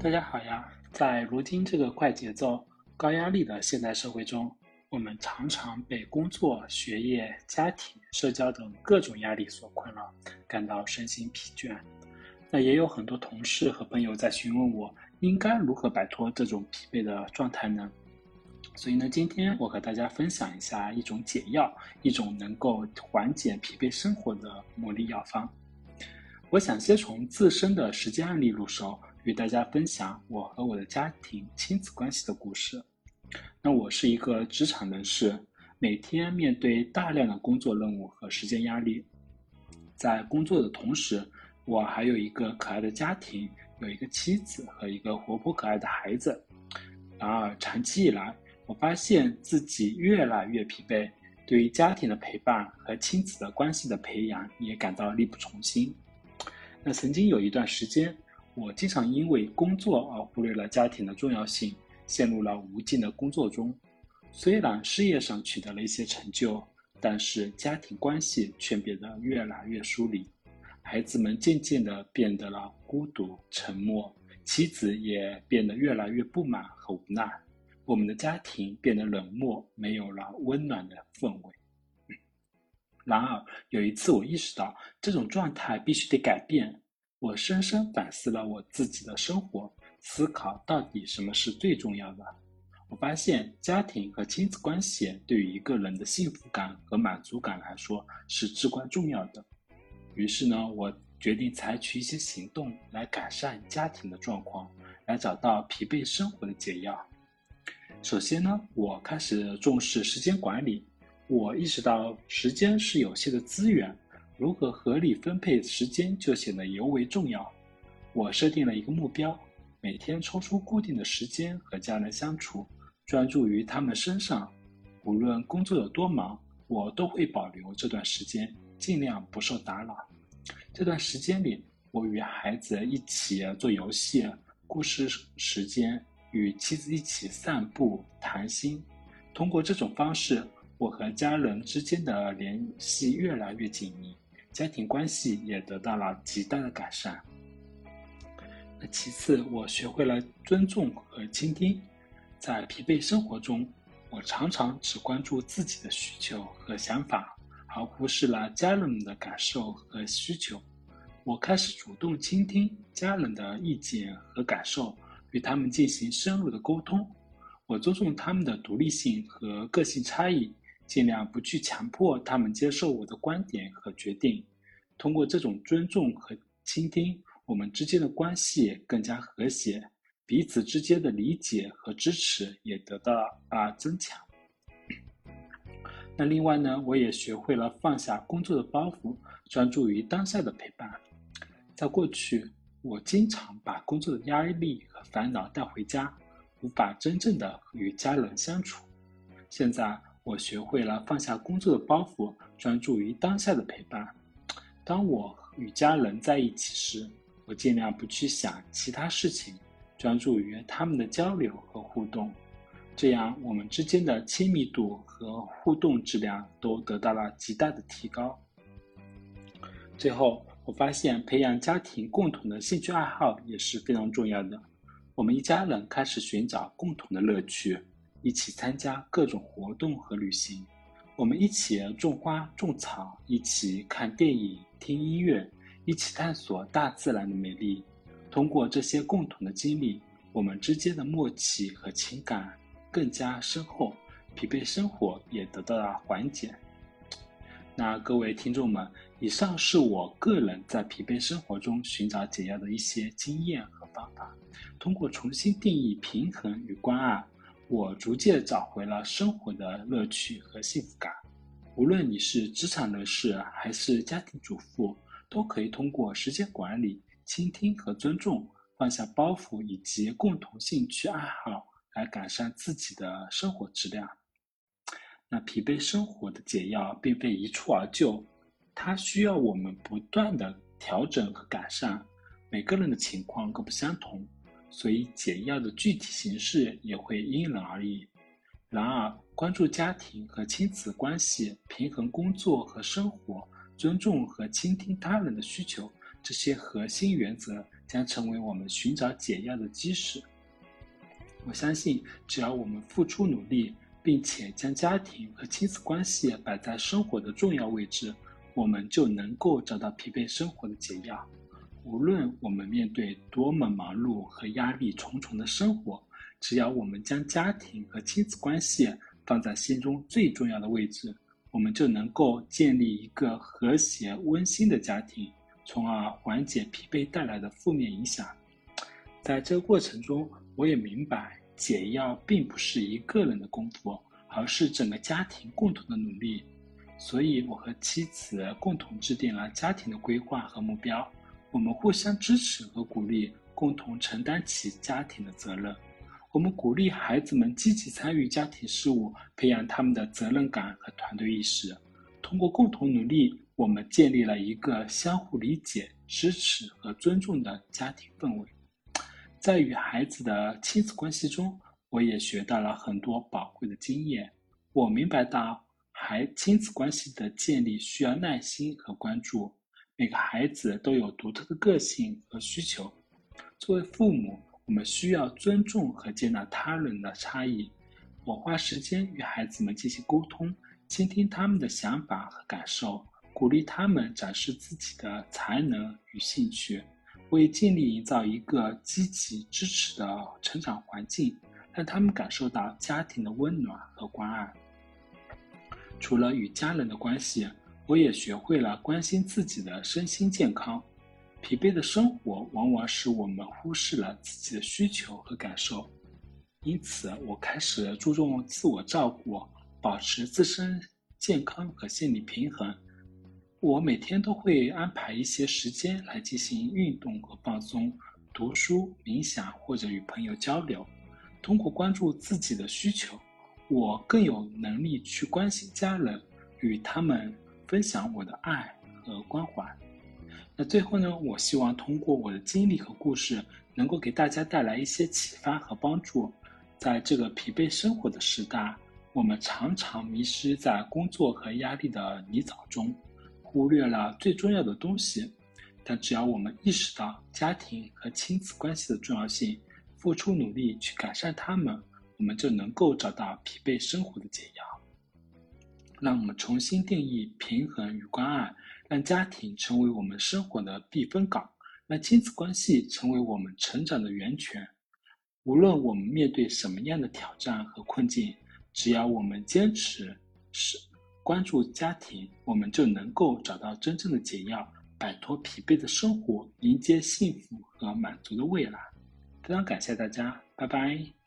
大家好呀！在如今这个快节奏、高压力的现代社会中，我们常常被工作、学业、家庭、社交等各种压力所困扰，感到身心疲倦。那也有很多同事和朋友在询问我，应该如何摆脱这种疲惫的状态呢？所以呢，今天我和大家分享一下一种解药，一种能够缓解疲惫生活的魔力药方。我想先从自身的实际案例入手。与大家分享我和我的家庭亲子关系的故事。那我是一个职场人士，每天面对大量的工作任务和时间压力，在工作的同时，我还有一个可爱的家庭，有一个妻子和一个活泼可爱的孩子。然而，长期以来，我发现自己越来越疲惫，对于家庭的陪伴和亲子的关系的培养也感到力不从心。那曾经有一段时间。我经常因为工作而忽略了家庭的重要性，陷入了无尽的工作中。虽然事业上取得了一些成就，但是家庭关系却变得越来越疏离，孩子们渐渐地变得了孤独、沉默，妻子也变得越来越不满和无奈，我们的家庭变得冷漠，没有了温暖的氛围。然而，有一次我意识到这种状态必须得改变。我深深反思了我自己的生活，思考到底什么是最重要的。我发现家庭和亲子关系对于一个人的幸福感和满足感来说是至关重要的。于是呢，我决定采取一些行动来改善家庭的状况，来找到疲惫生活的解药。首先呢，我开始重视时间管理。我意识到时间是有限的资源。如何合理分配时间就显得尤为重要。我设定了一个目标，每天抽出固定的时间和家人相处，专注于他们身上。无论工作有多忙，我都会保留这段时间，尽量不受打扰。这段时间里，我与孩子一起做游戏、故事时间，与妻子一起散步、谈心。通过这种方式，我和家人之间的联系越来越紧密。家庭关系也得到了极大的改善。那其次，我学会了尊重和倾听。在疲惫生活中，我常常只关注自己的需求和想法，而忽视了家人们的感受和需求。我开始主动倾听家人的意见和感受，与他们进行深入的沟通。我尊重他们的独立性和个性差异。尽量不去强迫他们接受我的观点和决定。通过这种尊重和倾听，我们之间的关系更加和谐，彼此之间的理解和支持也得到啊增强。那另外呢，我也学会了放下工作的包袱，专注于当下的陪伴。在过去，我经常把工作的压力和烦恼带回家，无法真正的与家人相处。现在。我学会了放下工作的包袱，专注于当下的陪伴。当我与家人在一起时，我尽量不去想其他事情，专注于他们的交流和互动。这样，我们之间的亲密度和互动质量都得到了极大的提高。最后，我发现培养家庭共同的兴趣爱好也是非常重要的。我们一家人开始寻找共同的乐趣。一起参加各种活动和旅行，我们一起种花种草，一起看电影、听音乐，一起探索大自然的美丽。通过这些共同的经历，我们之间的默契和情感更加深厚，疲惫生活也得到了缓解。那各位听众们，以上是我个人在疲惫生活中寻找解药的一些经验和方法。通过重新定义平衡与关爱。我逐渐找回了生活的乐趣和幸福感。无论你是职场人士还是家庭主妇，都可以通过时间管理、倾听和尊重，放下包袱以及共同兴趣爱好，来改善自己的生活质量。那疲惫生活的解药并非一蹴而就，它需要我们不断的调整和改善。每个人的情况各不相同。所以解药的具体形式也会因人而异。然而，关注家庭和亲子关系，平衡工作和生活，尊重和倾听他人的需求，这些核心原则将成为我们寻找解药的基石。我相信，只要我们付出努力，并且将家庭和亲子关系摆在生活的重要位置，我们就能够找到疲惫生活的解药。无论我们面对多么忙碌和压力重重的生活，只要我们将家庭和亲子关系放在心中最重要的位置，我们就能够建立一个和谐温馨的家庭，从而缓解疲惫带来的负面影响。在这个过程中，我也明白，解药并不是一个人的功夫，而是整个家庭共同的努力。所以，我和妻子共同制定了家庭的规划和目标。我们互相支持和鼓励，共同承担起家庭的责任。我们鼓励孩子们积极参与家庭事务，培养他们的责任感和团队意识。通过共同努力，我们建立了一个相互理解、支持和尊重的家庭氛围。在与孩子的亲子关系中，我也学到了很多宝贵的经验。我明白到，孩亲子关系的建立需要耐心和关注。每个孩子都有独特的个性和需求。作为父母，我们需要尊重和接纳他人的差异。我花时间与孩子们进行沟通，倾听他们的想法和感受，鼓励他们展示自己的才能与兴趣。为尽力营造一个积极支持的成长环境，让他们感受到家庭的温暖和关爱。除了与家人的关系。我也学会了关心自己的身心健康。疲惫的生活往往使我们忽视了自己的需求和感受，因此我开始注重自我照顾，保持自身健康和心理平衡。我每天都会安排一些时间来进行运动和放松、读书、冥想或者与朋友交流。通过关注自己的需求，我更有能力去关心家人，与他们。分享我的爱和关怀。那最后呢？我希望通过我的经历和故事，能够给大家带来一些启发和帮助。在这个疲惫生活的时代，我们常常迷失在工作和压力的泥沼中，忽略了最重要的东西。但只要我们意识到家庭和亲子关系的重要性，付出努力去改善它们，我们就能够找到疲惫生活的解药。让我们重新定义平衡与关爱，让家庭成为我们生活的避风港，让亲子关系成为我们成长的源泉。无论我们面对什么样的挑战和困境，只要我们坚持是关注家庭，我们就能够找到真正的解药，摆脱疲惫的生活，迎接幸福和满足的未来。非常感谢大家，拜拜。